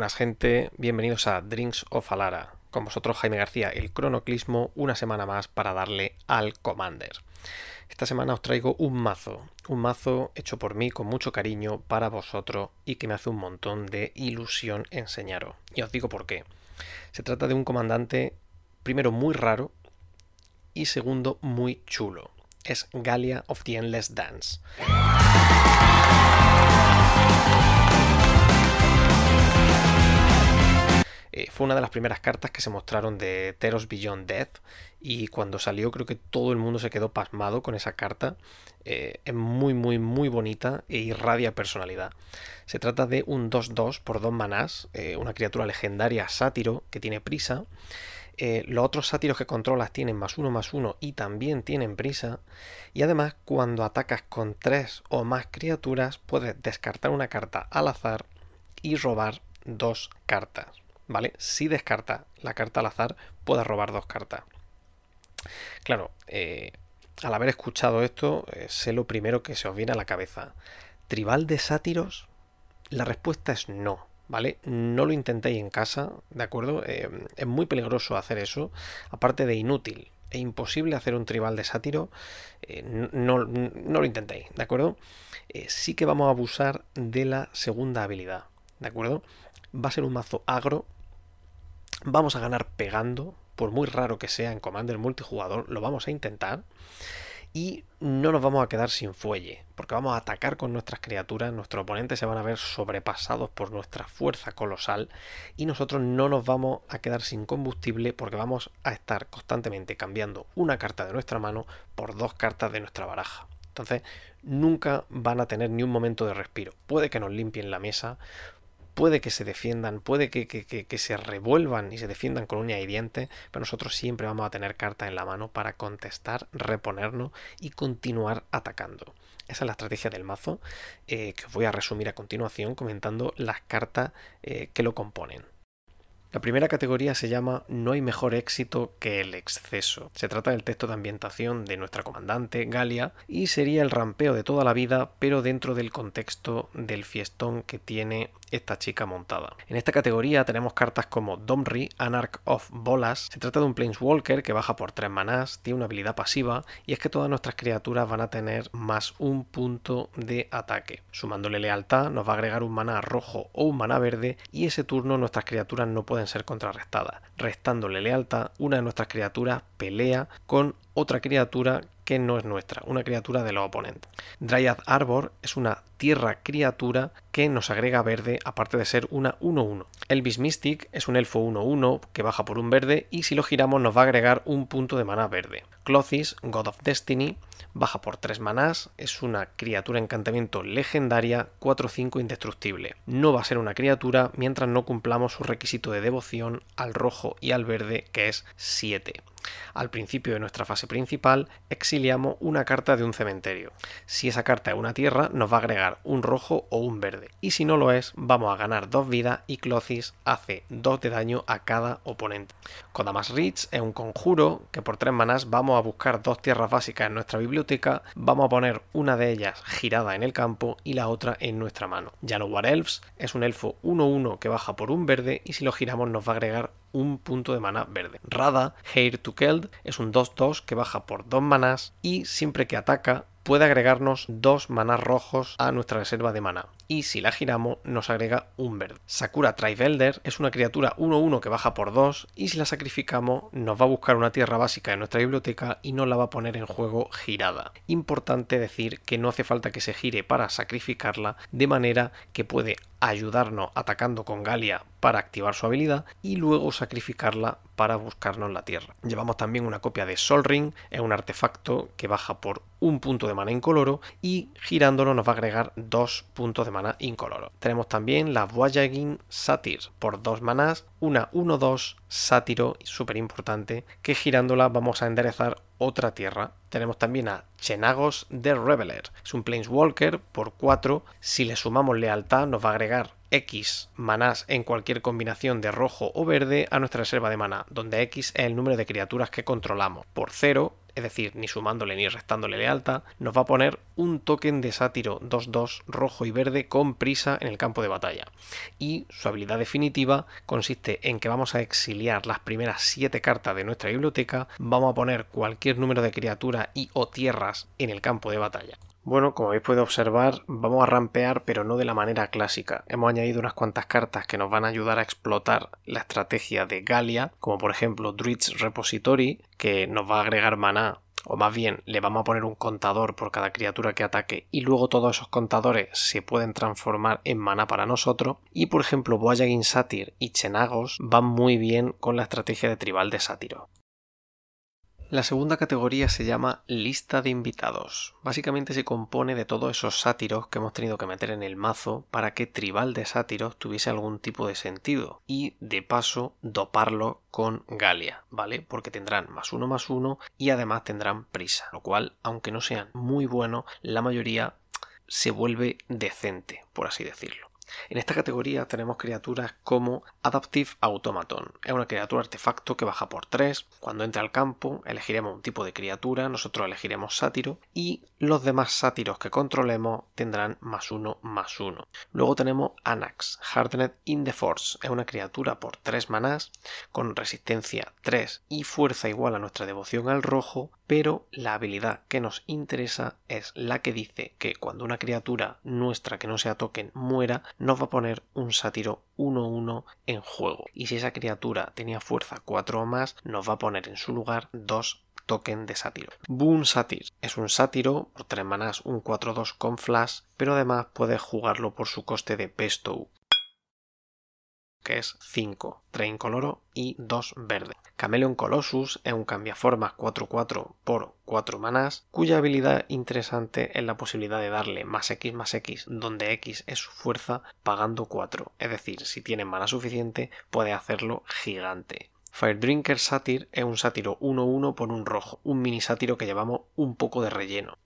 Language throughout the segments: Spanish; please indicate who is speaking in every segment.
Speaker 1: Buenas gente, bienvenidos a Drinks of Alara. Con vosotros Jaime García, el cronoclismo, una semana más para darle al Commander. Esta semana os traigo un mazo, un mazo hecho por mí con mucho cariño para vosotros y que me hace un montón de ilusión enseñaros. Y os digo por qué. Se trata de un comandante, primero muy raro y segundo muy chulo. Es Galia of the Endless Dance. Eh, fue una de las primeras cartas que se mostraron de Teros Beyond Death y cuando salió creo que todo el mundo se quedó pasmado con esa carta. Eh, es muy muy muy bonita e irradia personalidad. Se trata de un 2-2 por 2 manás, eh, una criatura legendaria sátiro que tiene prisa. los otros sátiros que controlas tienen más uno más uno y también tienen prisa. Y además, cuando atacas con tres o más criaturas, puedes descartar una carta al azar y robar dos cartas. ¿Vale? Si descarta la carta al azar, pueda robar dos cartas. Claro, eh, al haber escuchado esto, eh, sé lo primero que se os viene a la cabeza. ¿Tribal de sátiros? La respuesta es no, ¿vale? No lo intentéis en casa, ¿de acuerdo? Eh, es muy peligroso hacer eso, aparte de inútil. e imposible hacer un tribal de sátiro, no, no, lo intentéis, ¿de acuerdo? sí que vamos a abusar de la segunda habilidad, ¿de acuerdo? Va a ser un mazo agro Vamos a ganar pegando, por muy raro que sea en Commander multijugador, lo vamos a intentar. Y no nos vamos a quedar sin fuelle, porque vamos a atacar con nuestras criaturas, nuestros oponentes se van a ver sobrepasados por nuestra fuerza colosal y nosotros no nos vamos a quedar sin combustible porque vamos a estar constantemente cambiando una carta de nuestra mano por dos cartas de nuestra baraja. Entonces, nunca van a tener ni un momento de respiro. Puede que nos limpien la mesa, puede que se defiendan, puede que, se revuelvan y se defiendan con uña y diente, pero nosotros siempre vamos a tener carta en la mano para contestar, reponernos y continuar atacando. Esa es la estrategia del mazo eh, que os voy a resumir a continuación comentando las cartas eh, que lo componen. La primera categoría se llama No hay mejor éxito que el exceso. Se trata del texto de ambientación de nuestra comandante, Galia, y sería el rampeo de toda la vida, pero dentro del contexto del fiestón que tiene esta chica montada. En esta categoría tenemos cartas como Domri, Anarch of Bolas. Se trata de un Planeswalker que baja por 3 manás, tiene una habilidad pasiva y es que todas nuestras criaturas van a tener más un punto de ataque. Sumándole lealtad nos va a agregar un maná rojo o un maná verde y ese turno nuestras criaturas no pueden ser contrarrestadas. Restándole lealtad, una de nuestras criaturas pelea con otra criatura que no es nuestra, una criatura de los oponentes. Dryad Arbor es una tierra criatura que nos agrega verde aparte de ser una 1-1. Elvis Mystic es un elfo 1-1 que baja por un verde y si lo giramos nos va a agregar un punto de mana verde. Clothis, God of Destiny, baja por 3 manás, es una criatura encantamiento legendaria 4-5 indestructible. No va a ser una criatura mientras no cumplamos su requisito de devoción al rojo y al verde que es 7. Al principio de nuestra fase principal exiliamos una carta de un cementerio. Si esa carta es una tierra, nos va a agregar un rojo o un verde. Y si no lo es, vamos a ganar dos vidas y Clothis hace 2 de daño a cada oponente. Kodamas Rich es un conjuro que por 3 manás vamos a buscar dos tierras básicas en nuestra biblioteca, vamos a poner una de ellas girada en el campo y la otra en nuestra mano. War Elves es un elfo 1-1 que baja por un verde y si lo giramos nos va a agregar un punto de mana verde. Rada, Hair to Keld, es un 2-2 que baja por 2 manás y siempre que ataca puede agregarnos dos manás rojos a nuestra reserva de mana. Y si la giramos, nos agrega un verde. Sakura Trivelder es una criatura 1-1 que baja por 2 y si la sacrificamos, nos va a buscar una tierra básica en nuestra biblioteca y nos la va a poner en juego girada. Importante decir que no hace falta que se gire para sacrificarla, de manera que puede ayudarnos atacando con Galia para activar su habilidad y luego sacrificarla para buscarnos la tierra. Llevamos también una copia de Sol Ring, es un artefacto que baja por un punto de mana incoloro y girándolo nos va a agregar dos puntos de mana incoloro. Tenemos también la Voyaging Satyr por dos manás, una 1-2 sátiro, súper importante, que girándola vamos a enderezar otra tierra. Tenemos también a Chenagos de Reveler. Es un Planeswalker por 4. Si le sumamos lealtad nos va a agregar X manás en cualquier combinación de rojo o verde a nuestra reserva de maná, donde X es el número de criaturas que controlamos. Por 0 es decir, ni sumándole ni restándole lealtad, nos va a poner un token de sátiro 2-2 rojo y verde con prisa en el campo de batalla. Y su habilidad definitiva consiste en que vamos a exiliar las primeras 7 cartas de nuestra biblioteca, vamos a poner cualquier número de criatura y o tierras en el campo de batalla. Bueno, como habéis podido observar, vamos a rampear, pero no de la manera clásica. Hemos añadido unas cuantas cartas que nos van a ayudar a explotar la estrategia de Galia, como por ejemplo Druid's Repository, que nos va a agregar maná o más bien le vamos a poner un contador por cada criatura que ataque y luego todos esos contadores se pueden transformar en maná para nosotros y por ejemplo Voyaging Satyr y Chenagos van muy bien con la estrategia de tribal de sátiro. La segunda categoría se llama lista de invitados. Básicamente se compone de todos esos sátiros que hemos tenido que meter en el mazo para que Tribal de Sátiros tuviese algún tipo de sentido y de paso doparlo con Galia, ¿vale? Porque tendrán más uno más uno y además tendrán prisa, lo cual, aunque no sean muy buenos, la mayoría se vuelve decente, por así decirlo. En esta categoría tenemos criaturas como Adaptive Automaton. Es una criatura artefacto que baja por 3. Cuando entra al campo elegiremos un tipo de criatura, nosotros elegiremos sátiro y los demás sátiros que controlemos tendrán más 1 más 1. Luego tenemos Anax, Hardened in the Force. Es una criatura por 3 manás con resistencia 3 y fuerza igual a nuestra devoción al rojo pero la habilidad que nos interesa es la que dice que cuando una criatura nuestra que no sea token muera, nos va a poner un sátiro 1-1 en juego. Y si esa criatura tenía fuerza 4 o más, nos va a poner en su lugar 2 token de sátiro. Boom Satyr es un sátiro por 3 manás, un 4-2 con flash, pero además puedes jugarlo por su coste de Bestow que es 5, 3 incoloro y 2 verde. Chameleon Colossus es un cambiaformas 4-4 por 4 manás, cuya habilidad interesante es la posibilidad de darle más X más X, donde X es su fuerza, pagando 4. Es decir, si tiene mana suficiente, puede hacerlo gigante. Firedrinker Satyr es un sátiro 1-1 por un rojo, un mini sátiro que llevamos un poco de relleno.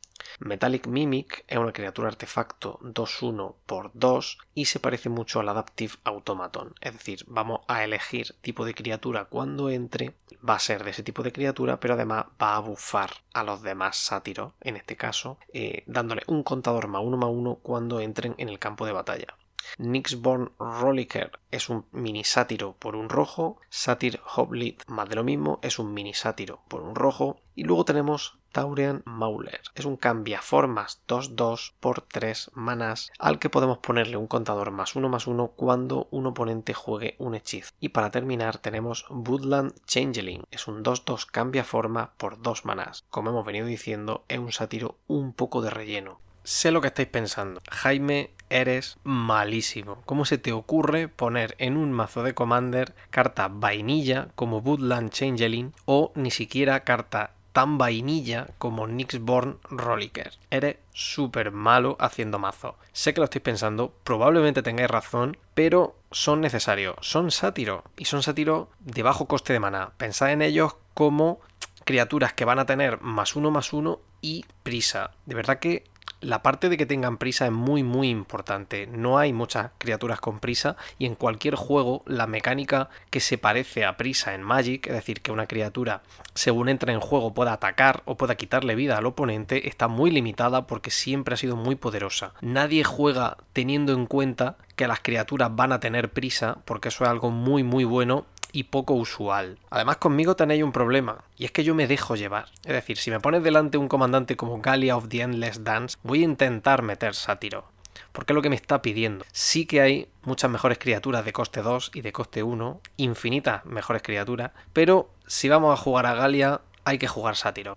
Speaker 1: Metallic Mimic es una criatura artefacto 2-1 por 2 y se parece mucho al Adaptive Automaton. Es decir, vamos a elegir tipo de criatura cuando entre, va a ser de ese tipo de criatura, pero además va a bufar a los demás sátiros, en este caso, eh, dándole un contador más 1 más 1 cuando entren en el campo de batalla. Nixborn Rolliker es un mini sátiro por un rojo, Satyr Hoblit más de lo mismo es un mini sátiro por un rojo y luego tenemos Taurian Mauler. Es un cambiaformas 2-2 por 3 manas al que podemos ponerle un contador más 1 más 1 cuando un oponente juegue un hechizo. Y para terminar tenemos Woodland Changeling. Es un 2-2 cambiaforma por 2 manas. Como hemos venido diciendo, es un sátiro un poco de relleno. Sé lo que estáis pensando. Jaime, eres malísimo. ¿Cómo se te ocurre poner en un mazo de Commander carta vainilla como Woodland Changeling o ni siquiera carta tan vainilla como Nixborn Rolliker. Eres súper malo haciendo mazo. Sé que lo estáis pensando, probablemente tengáis razón, pero son necesarios. Son sátiro y son sátiro de bajo coste de maná. Pensad en ellos como criaturas que van a tener más uno más uno y prisa. De verdad que la parte de que tengan prisa es muy muy importante. No hay muchas criaturas con prisa y en cualquier juego la mecánica que se parece a prisa en Magic, es decir, que una criatura según entra en juego pueda atacar o pueda quitarle vida al oponente, está muy limitada porque siempre ha sido muy poderosa. Nadie juega teniendo en cuenta que las criaturas van a tener prisa, porque eso es algo muy muy bueno y poco usual. Además conmigo tenéis un problema, y es que yo me dejo llevar. Es decir, si me pones delante un comandante como Galia of the Endless Dance, voy a intentar meter sátiro. Porque es lo que me está pidiendo. Sí que hay muchas mejores criaturas de coste 2 y de coste 1, infinitas mejores criaturas, pero si vamos a jugar a Galia, hay que jugar sátiro.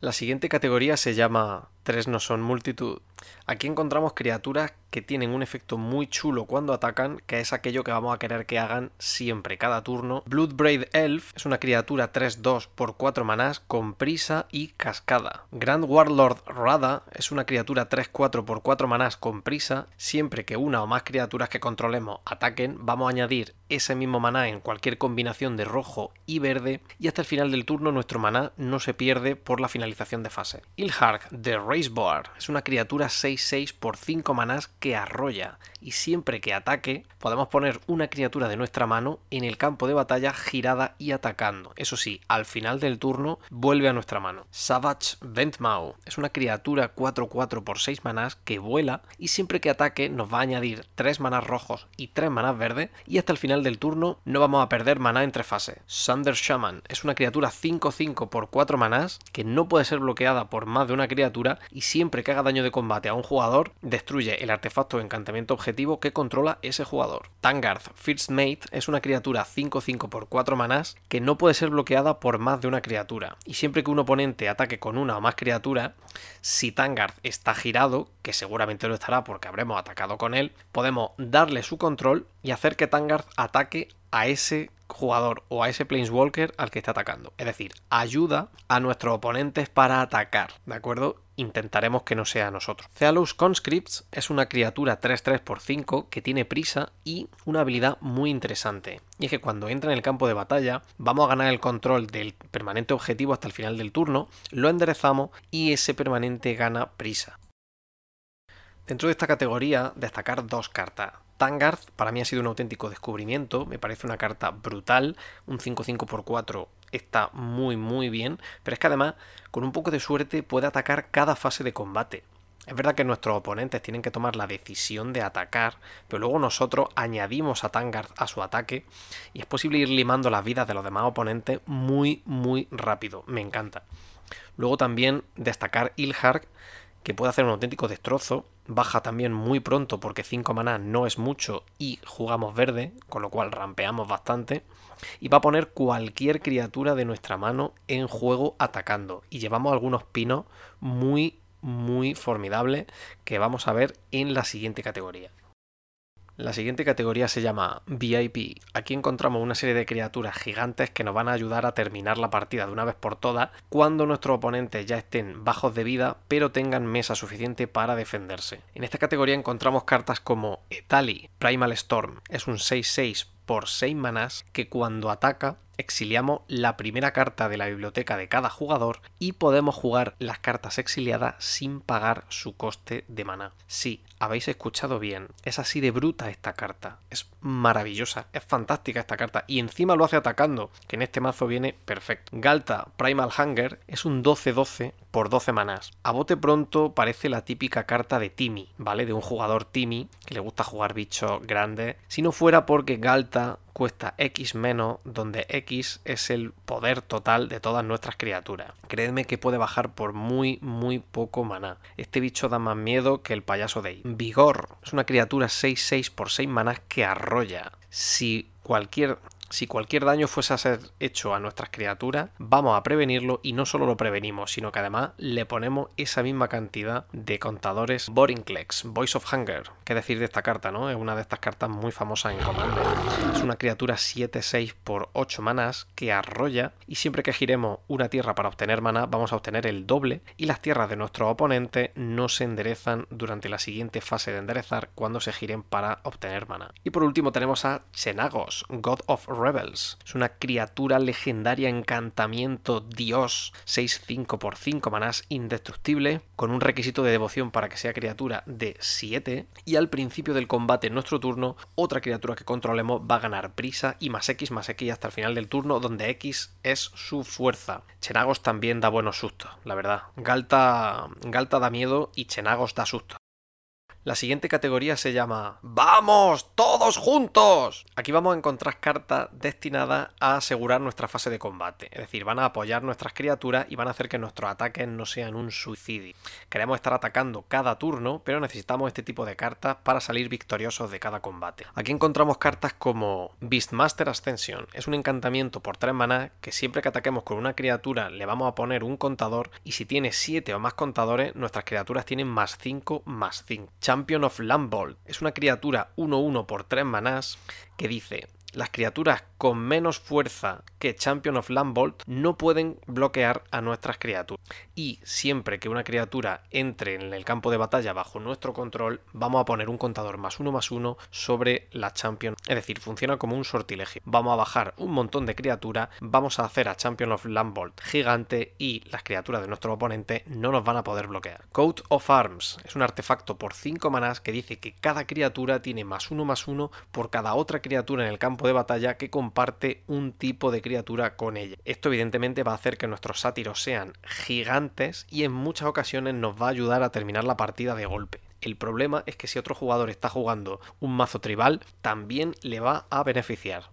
Speaker 1: La siguiente categoría se llama Tres no son multitud. Aquí encontramos criaturas que tienen un efecto muy chulo cuando atacan, que es aquello que vamos a querer que hagan siempre, cada turno. Bloodbraid Elf es una criatura 3-2 por 4 manás con prisa y cascada. Grand Warlord Rada es una criatura 3-4 por 4 manás con prisa. Siempre que una o más criaturas que controlemos ataquen, vamos a añadir ese mismo maná en cualquier combinación de rojo y verde y hasta el final del turno nuestro maná no se pierde por la finalización de fase. Ilharg de Razeboard. Es una criatura 6-6 por 5 manás que arrolla. Y siempre que ataque, podemos poner una criatura de nuestra mano en el campo de batalla girada y atacando. Eso sí, al final del turno vuelve a nuestra mano. Savage Ventmaw. Es una criatura 4-4 por 6 manás que vuela y siempre que ataque nos va a añadir 3 manás rojos y 3 manás verdes. Y hasta el final del turno no vamos a perder maná entre fases. Sunder Shaman. Es una criatura 5-5 por 4 manás que no puede ser bloqueada por más de una criatura y siempre que haga daño de combate a un jugador, destruye el artefacto o encantamiento objetivo que controla ese jugador. Tangarth First Mate es una criatura 5-5 por 4 manás que no puede ser bloqueada por más de una criatura. Y siempre que un oponente ataque con una o más criaturas, si Tangarth está girado, que seguramente lo estará porque habremos atacado con él, podemos darle su control y hacer que Tangarth ataque a ese jugador o a ese Planeswalker al que está atacando. Es decir, ayuda a nuestros oponentes para atacar, ¿de acuerdo? Intentaremos que no sea nosotros. Cealus Conscripts es una criatura 3-3 por 5 que tiene prisa y una habilidad muy interesante. Y es que cuando entra en el campo de batalla, vamos a ganar el control del permanente objetivo hasta el final del turno, lo enderezamos y ese permanente gana prisa. Dentro de esta categoría, destacar dos cartas. Tangarth para mí ha sido un auténtico descubrimiento, me parece una carta brutal, un 5-5x4 está muy muy bien, pero es que además con un poco de suerte puede atacar cada fase de combate. Es verdad que nuestros oponentes tienen que tomar la decisión de atacar, pero luego nosotros añadimos a Tangarth a su ataque y es posible ir limando las vidas de los demás oponentes muy muy rápido, me encanta. Luego también destacar Ilhark que puede hacer un auténtico destrozo. Baja también muy pronto porque 5 maná no es mucho y jugamos verde, con lo cual rampeamos bastante. Y va a poner cualquier criatura de nuestra mano en juego atacando. Y llevamos algunos pinos muy, muy formidables que vamos a ver en la siguiente categoría. La siguiente categoría se llama VIP. Aquí encontramos una serie de criaturas gigantes que nos van a ayudar a terminar la partida de una vez por todas cuando nuestros oponentes ya estén bajos de vida pero tengan mesa suficiente para defenderse. En esta categoría encontramos cartas como Etali, Primal Storm, es un 6-6 por 6 manás que cuando ataca exiliamos la primera carta de la biblioteca de cada jugador y podemos jugar las cartas exiliadas sin pagar su coste de maná. Sí, habéis escuchado bien, es así de bruta esta carta, es maravillosa, es fantástica esta carta y encima lo hace atacando, que en este mazo viene perfecto. Galta Primal Hunger es un 12-12 por 12 manás. A bote pronto parece la típica carta de Timmy, ¿vale? De un jugador Timmy que le gusta jugar bichos grandes. Si no fuera porque Galta cuesta X menos, donde X es el poder total de todas nuestras criaturas. Creedme que puede bajar por muy, muy poco maná. Este bicho da más miedo que el payaso de. Vigor es una criatura 6-6 por 6 manás que arrolla. Si cualquier si cualquier daño fuese a ser hecho a nuestras criaturas, vamos a prevenirlo y no solo lo prevenimos, sino que además le ponemos esa misma cantidad de contadores Borinclex, Voice of Hunger. ¿Qué decir de esta carta, no? Es una de estas cartas muy famosas en Commander. Es una criatura 7-6 por 8 manas que arrolla y siempre que giremos una tierra para obtener mana vamos a obtener el doble y las tierras de nuestro oponente no se enderezan durante la siguiente fase de enderezar cuando se giren para obtener mana. Y por último tenemos a Chenagos, God of Rebels. Es una criatura legendaria encantamiento dios 6-5 por 5 manás indestructible con un requisito de devoción para que sea criatura de 7 y al principio del combate en nuestro turno otra criatura que controlemos va a ganar prisa y más X más X hasta el final del turno donde X es su fuerza. Chenagos también da buenos sustos, la verdad. Galta, Galta da miedo y Chenagos da susto. La siguiente categoría se llama ¡Vamos! ¡Todos juntos! Aquí vamos a encontrar cartas destinadas a asegurar nuestra fase de combate. Es decir, van a apoyar nuestras criaturas y van a hacer que nuestros ataques no sean un suicidio. Queremos estar atacando cada turno, pero necesitamos este tipo de cartas para salir victoriosos de cada combate. Aquí encontramos cartas como Beastmaster Ascension. Es un encantamiento por 3 maná que siempre que ataquemos con una criatura le vamos a poner un contador y si tiene 7 o más contadores, nuestras criaturas tienen más 5 más 5. Champion of Lambolt. Es una criatura 1-1 por 3 manás que dice Las criaturas con menos fuerza que Champion of Landbolt no pueden bloquear a nuestras criaturas. Y siempre que una criatura entre en el campo de batalla bajo nuestro control, vamos a poner un contador más uno más uno sobre la Champion. Es decir, funciona como un sortilegio. Vamos a bajar un montón de criaturas, vamos a hacer a Champion of Landbolt gigante y las criaturas de nuestro oponente no nos van a poder bloquear. Coat of Arms es un artefacto por 5 manás que dice que cada criatura tiene más uno más uno por cada otra criatura en el campo de batalla que comparte un tipo de criatura con ella. Esto evidentemente va a hacer que nuestros sátiros sean gigantes y en muchas ocasiones nos va a ayudar a terminar la partida de golpe. El problema es que si otro jugador está jugando un mazo tribal, también le va a beneficiar.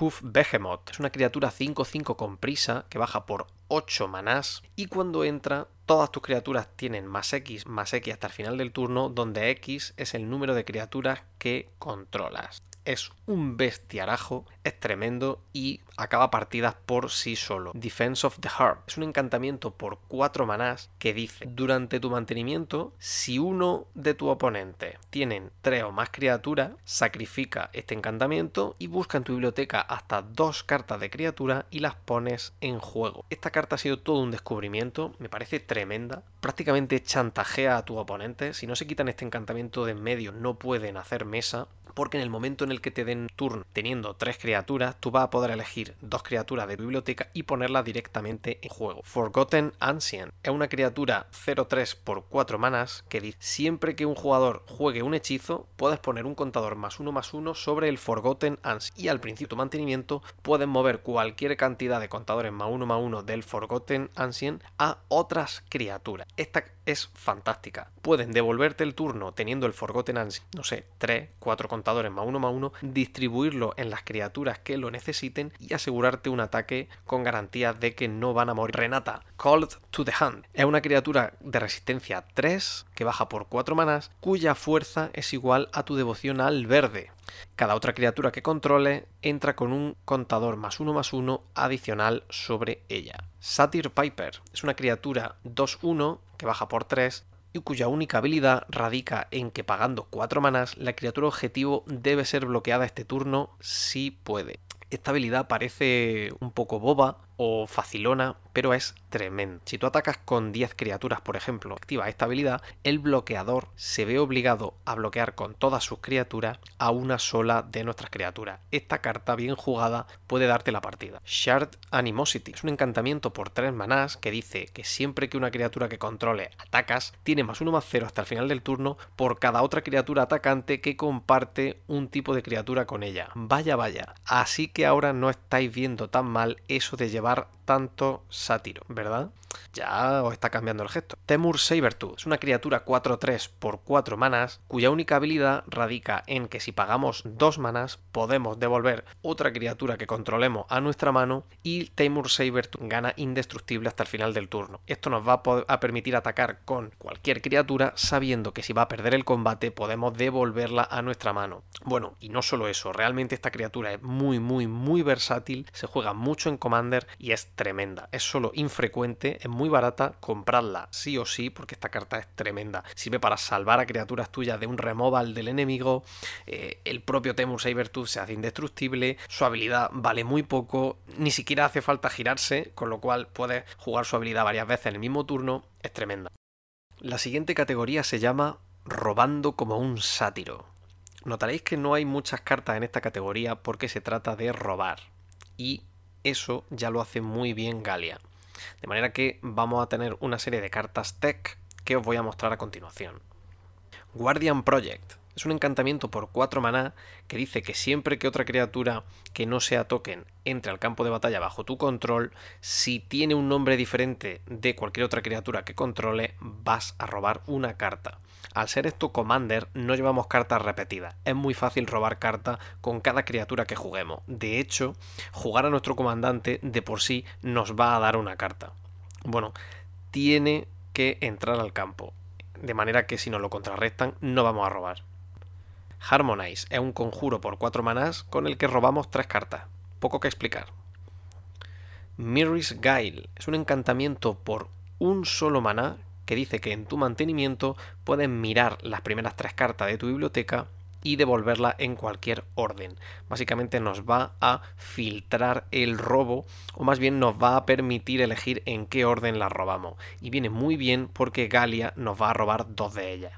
Speaker 1: Hoof Behemoth es una criatura 5-5 con prisa que baja por 8 manás y cuando entra todas tus criaturas tienen más X más X hasta el final del turno donde X es el número de criaturas que controlas es un bestiarajo, es tremendo y acaba partidas por sí solo. Defense of the Heart es un encantamiento por 4 manás que dice durante tu mantenimiento si uno de tu oponente tienen 3 o más criaturas, sacrifica este encantamiento y busca en tu biblioteca hasta dos cartas de criatura y las pones en juego. Esta carta ha sido todo un descubrimiento, me parece tremenda, prácticamente chantajea a tu oponente, si no se quitan este encantamiento de en medio no pueden hacer mesa porque en el momento en el que te den turno teniendo tres criaturas, tú vas a poder elegir dos criaturas de biblioteca y ponerlas directamente en juego. Forgotten Ancient es una criatura 0-3 por 4 manas que dice siempre que un jugador juegue un hechizo, puedes poner un contador más uno más uno sobre el Forgotten Ancient y al principio de mantenimiento puedes mover cualquier cantidad de contadores más uno más uno del Forgotten Ancient a otras criaturas. Esta es fantástica. Pueden devolverte el turno teniendo el Forgotten Ancient, no sé, 3, 4 contadores más uno más uno, distribuirlo en las criaturas que lo necesiten y asegurarte un ataque con garantía de que no van a morir. Renata, Called to the Hand, es una criatura de resistencia 3 que baja por 4 manas, cuya fuerza es igual a tu devoción al verde. Cada otra criatura que controle entra con un contador más uno más uno adicional sobre ella. Satyr Piper es una criatura 2-1 que baja por 3 y cuya única habilidad radica en que pagando 4 manas la criatura objetivo debe ser bloqueada este turno si puede. Esta habilidad parece un poco boba o facilona, pero es tremendo. Si tú atacas con 10 criaturas, por ejemplo, activa esta habilidad, el bloqueador se ve obligado a bloquear con todas sus criaturas a una sola de nuestras criaturas. Esta carta bien jugada puede darte la partida. Shard Animosity es un encantamiento por 3 manás que dice que siempre que una criatura que controle atacas, tiene más 1 más 0 hasta el final del turno por cada otra criatura atacante que comparte un tipo de criatura con ella. Vaya, vaya. Así que ahora no estáis viendo tan mal eso de llevar tanto sátiro, ¿verdad? Ya os está cambiando el gesto. Temur Sabertooth es una criatura 4-3 por 4 manas, cuya única habilidad radica en que si pagamos 2 manas podemos devolver otra criatura que controlemos a nuestra mano y Temur Sabertooth gana indestructible hasta el final del turno. Esto nos va a permitir atacar con cualquier criatura sabiendo que si va a perder el combate podemos devolverla a nuestra mano. Bueno, y no solo eso, realmente esta criatura es muy muy muy versátil, se juega mucho en Commander y es tremenda. Es solo infrecuente, es muy barata, comprarla sí o sí porque esta carta es tremenda. Sirve para salvar a criaturas tuyas de un removal del enemigo. Eh, el propio Temur Sabertooth se hace indestructible. Su habilidad vale muy poco. Ni siquiera hace falta girarse, con lo cual puedes jugar su habilidad varias veces en el mismo turno. Es tremenda. La siguiente categoría se llama Robando como un sátiro. Notaréis que no hay muchas cartas en esta categoría porque se trata de robar. Y eso ya lo hace muy bien Galia. De manera que vamos a tener una serie de cartas tech que os voy a mostrar a continuación. Guardian Project. Es un encantamiento por 4 maná que dice que siempre que otra criatura que no sea token entre al campo de batalla bajo tu control, si tiene un nombre diferente de cualquier otra criatura que controle, vas a robar una carta. Al ser esto Commander, no llevamos cartas repetidas. Es muy fácil robar carta con cada criatura que juguemos. De hecho, jugar a nuestro comandante de por sí nos va a dar una carta. Bueno, tiene que entrar al campo. De manera que si nos lo contrarrestan, no vamos a robar. Harmonize es un conjuro por 4 manás con el que robamos 3 cartas. Poco que explicar. Mirris Guile es un encantamiento por un solo maná que dice que en tu mantenimiento puedes mirar las primeras tres cartas de tu biblioteca y devolverla en cualquier orden. Básicamente nos va a filtrar el robo o más bien nos va a permitir elegir en qué orden la robamos. Y viene muy bien porque Galia nos va a robar dos de ellas.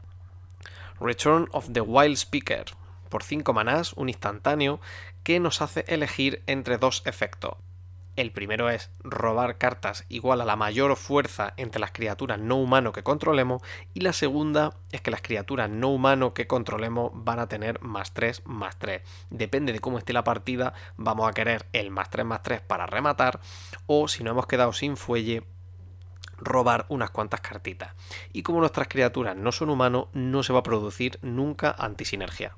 Speaker 1: Return of the Wild Speaker. Por 5 manás, un instantáneo que nos hace elegir entre dos efectos. El primero es robar cartas igual a la mayor fuerza entre las criaturas no humano que controlemos y la segunda es que las criaturas no humano que controlemos van a tener más 3 más 3. Depende de cómo esté la partida, vamos a querer el más 3 más 3 para rematar o si no hemos quedado sin fuelle robar unas cuantas cartitas. Y como nuestras criaturas no son humanos, no se va a producir nunca antisinergia.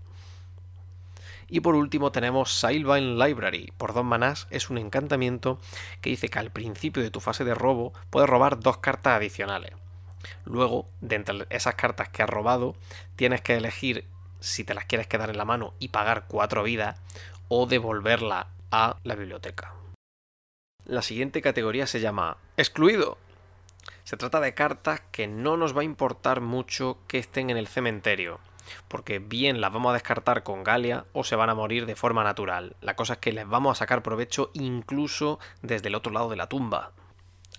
Speaker 1: Y por último tenemos Sailvine Library. Por dos manás es un encantamiento que dice que al principio de tu fase de robo puedes robar dos cartas adicionales. Luego, de entre esas cartas que has robado, tienes que elegir si te las quieres quedar en la mano y pagar cuatro vidas o devolverla a la biblioteca. La siguiente categoría se llama Excluido. Se trata de cartas que no nos va a importar mucho que estén en el cementerio, porque bien las vamos a descartar con Galia o se van a morir de forma natural. La cosa es que les vamos a sacar provecho incluso desde el otro lado de la tumba.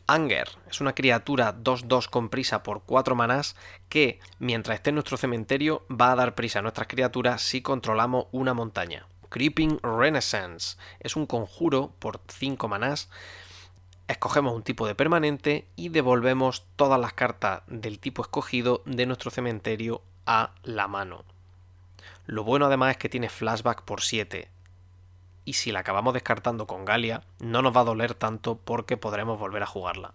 Speaker 1: Anger es una criatura 2-2 con prisa por 4 manás que, mientras esté en nuestro cementerio, va a dar prisa a nuestras criaturas si controlamos una montaña. Creeping Renaissance es un conjuro por 5 manás. Escogemos un tipo de permanente y devolvemos todas las cartas del tipo escogido de nuestro cementerio a la mano. Lo bueno además es que tiene flashback por 7. Y si la acabamos descartando con Galia, no nos va a doler tanto porque podremos volver a jugarla.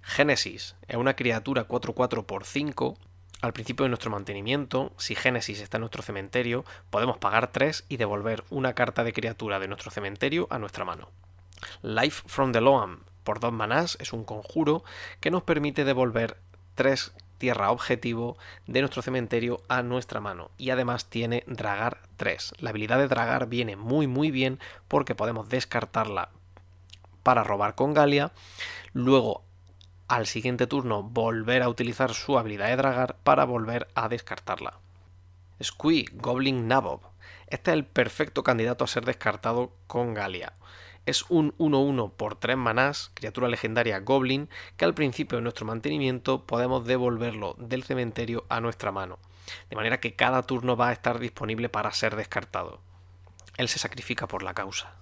Speaker 1: Génesis es una criatura 4-4 por 5. Al principio de nuestro mantenimiento, si Génesis está en nuestro cementerio, podemos pagar 3 y devolver una carta de criatura de nuestro cementerio a nuestra mano. Life from the Loam por 2 manás es un conjuro que nos permite devolver 3 tierra objetivo de nuestro cementerio a nuestra mano. Y además tiene Dragar 3. La habilidad de Dragar viene muy muy bien porque podemos descartarla para robar con Galia. Luego al siguiente turno volver a utilizar su habilidad de Dragar para volver a descartarla. Squee, Goblin Nabob. Este es el perfecto candidato a ser descartado con Galia es un 1-1 por 3 manás, criatura legendaria Goblin, que al principio de nuestro mantenimiento podemos devolverlo del cementerio a nuestra mano. De manera que cada turno va a estar disponible para ser descartado. Él se sacrifica por la causa.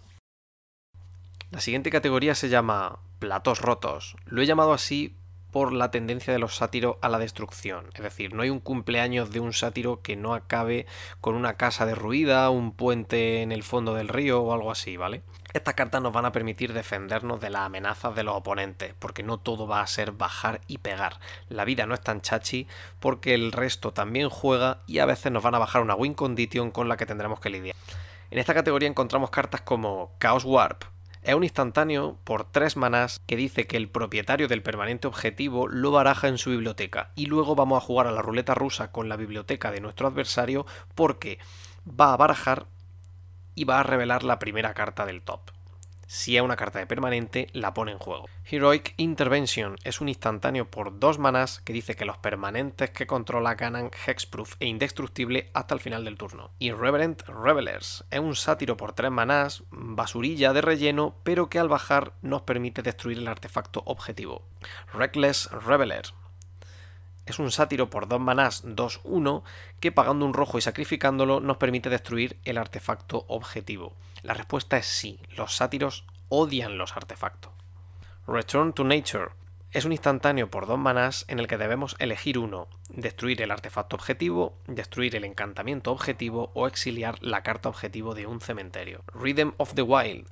Speaker 1: La siguiente categoría se llama platos rotos. Lo he llamado así por la tendencia de los sátiros a la destrucción. Es decir, no hay un cumpleaños de un sátiro que no acabe con una casa derruida, un puente en el fondo del río o algo así, ¿vale? Estas cartas nos van a permitir defendernos de las amenazas de los oponentes, porque no todo va a ser bajar y pegar. La vida no es tan chachi porque el resto también juega y a veces nos van a bajar una win condition con la que tendremos que lidiar. En esta categoría encontramos cartas como Chaos Warp, es un instantáneo por tres manás que dice que el propietario del permanente objetivo lo baraja en su biblioteca y luego vamos a jugar a la ruleta rusa con la biblioteca de nuestro adversario porque va a barajar y va a revelar la primera carta del top. Si es una carta de permanente, la pone en juego. Heroic Intervention es un instantáneo por dos manás que dice que los permanentes que controla ganan hexproof e indestructible hasta el final del turno. Irreverent Revelers es un sátiro por tres manás, basurilla de relleno, pero que al bajar nos permite destruir el artefacto objetivo. Reckless Reveler es un sátiro por dos manás 2-1 que pagando un rojo y sacrificándolo nos permite destruir el artefacto objetivo. La respuesta es sí, los sátiros odian los artefactos. Return to Nature es un instantáneo por dos manás en el que debemos elegir uno, destruir el artefacto objetivo, destruir el encantamiento objetivo o exiliar la carta objetivo de un cementerio. Rhythm of the Wild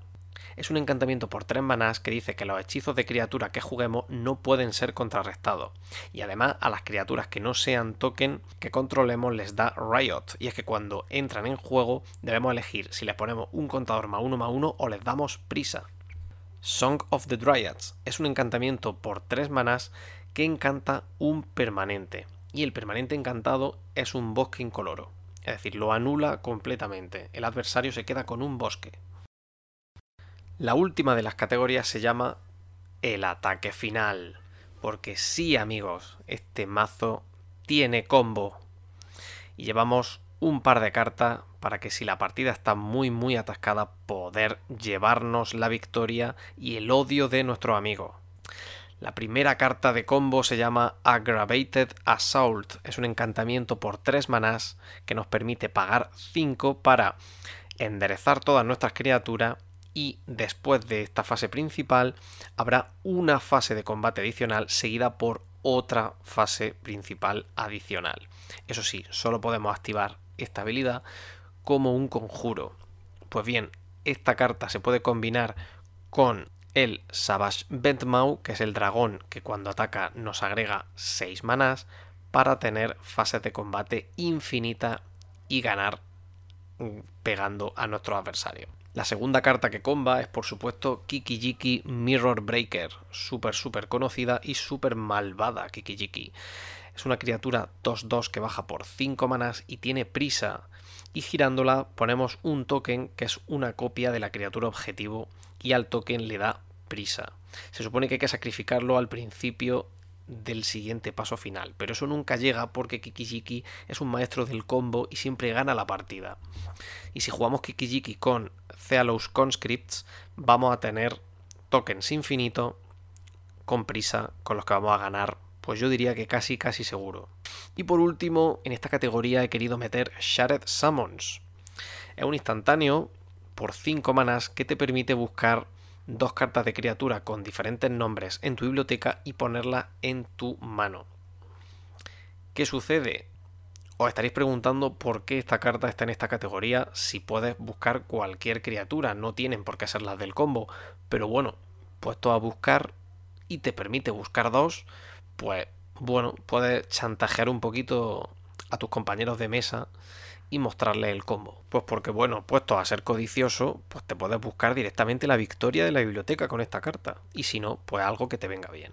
Speaker 1: es un encantamiento por tres manás que dice que los hechizos de criatura que juguemos no pueden ser contrarrestados. Y además a las criaturas que no sean token que controlemos les da Riot. Y es que cuando entran en juego debemos elegir si les ponemos un contador más uno más uno o les damos prisa. Song of the Dryads es un encantamiento por tres manás que encanta un permanente. Y el permanente encantado es un bosque incoloro. Es decir, lo anula completamente. El adversario se queda con un bosque. La última de las categorías se llama el ataque final. Porque sí, amigos, este mazo tiene combo. Y llevamos un par de cartas para que si la partida está muy muy atascada poder llevarnos la victoria y el odio de nuestro amigo. La primera carta de combo se llama Aggravated Assault. Es un encantamiento por 3 manás que nos permite pagar 5 para enderezar todas nuestras criaturas y después de esta fase principal habrá una fase de combate adicional seguida por otra fase principal adicional. Eso sí, solo podemos activar esta habilidad como un conjuro. Pues bien, esta carta se puede combinar con el Savage Ventmau, que es el dragón que cuando ataca nos agrega 6 manás, para tener fases de combate infinita y ganar mm, pegando a nuestro adversario. La segunda carta que comba es por supuesto Kikijiki Mirror Breaker, súper súper conocida y súper malvada Kikijiki. Es una criatura 2-2 que baja por 5 manas y tiene prisa. Y girándola ponemos un token que es una copia de la criatura objetivo y al token le da prisa. Se supone que hay que sacrificarlo al principio del siguiente paso final, pero eso nunca llega porque Kikijiki es un maestro del combo y siempre gana la partida. Y si jugamos Kikijiki con Cealos Conscripts, vamos a tener tokens infinito con prisa con los que vamos a ganar, pues yo diría que casi casi seguro. Y por último, en esta categoría he querido meter Shared Summons. Es un instantáneo por 5 manas que te permite buscar dos cartas de criatura con diferentes nombres en tu biblioteca y ponerla en tu mano. ¿Qué sucede? Os estaréis preguntando por qué esta carta está en esta categoría si puedes buscar cualquier criatura, no tienen por qué ser las del combo, pero bueno, puesto a buscar y te permite buscar dos, pues bueno, puedes chantajear un poquito a tus compañeros de mesa y mostrarle el combo. Pues porque, bueno, puesto a ser codicioso, pues te puedes buscar directamente la victoria de la biblioteca con esta carta. Y si no, pues algo que te venga bien.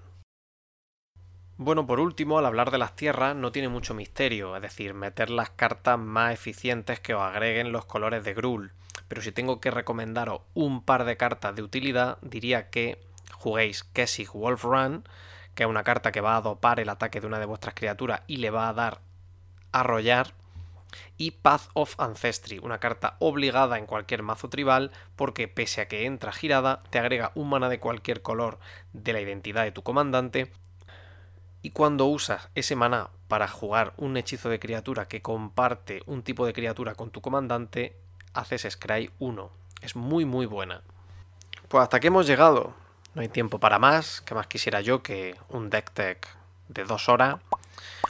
Speaker 1: Bueno, por último, al hablar de las tierras no tiene mucho misterio, es decir, meter las cartas más eficientes que os agreguen los colores de Gruul. Pero si tengo que recomendaros un par de cartas de utilidad, diría que juguéis Kessig Wolf Run, que es una carta que va a dopar el ataque de una de vuestras criaturas y le va a dar arrollar y Path of Ancestry, una carta obligada en cualquier mazo tribal porque pese a que entra girada, te agrega un mana de cualquier color de la identidad de tu comandante y cuando usas ese mana para jugar un hechizo de criatura que comparte un tipo de criatura con tu comandante, haces Scry 1. Es muy muy buena. Pues hasta aquí hemos llegado. No hay tiempo para más. que más quisiera yo que un deck tech de dos horas?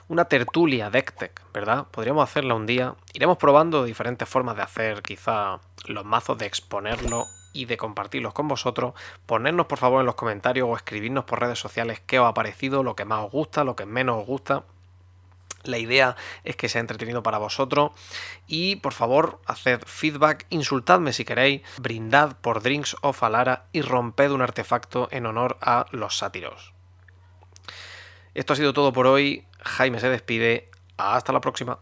Speaker 1: Una tertulia Decktech, ¿verdad? Podríamos hacerla un día. Iremos probando diferentes formas de hacer quizá los mazos, de exponerlo y de compartirlos con vosotros. Ponernos por favor en los comentarios o escribirnos por redes sociales qué os ha parecido, lo que más os gusta, lo que menos os gusta. La idea es que sea entretenido para vosotros y por favor haced feedback, insultadme si queréis, brindad por Drinks of Alara y romped un artefacto en honor a los sátiros. Esto ha sido todo por hoy. Jaime se despide. Hasta la próxima.